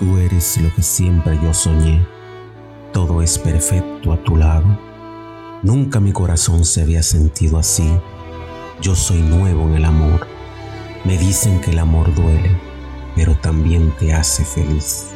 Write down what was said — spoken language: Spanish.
Tú eres lo que siempre yo soñé. Todo es perfecto a tu lado. Nunca mi corazón se había sentido así. Yo soy nuevo en el amor. Me dicen que el amor duele, pero también te hace feliz.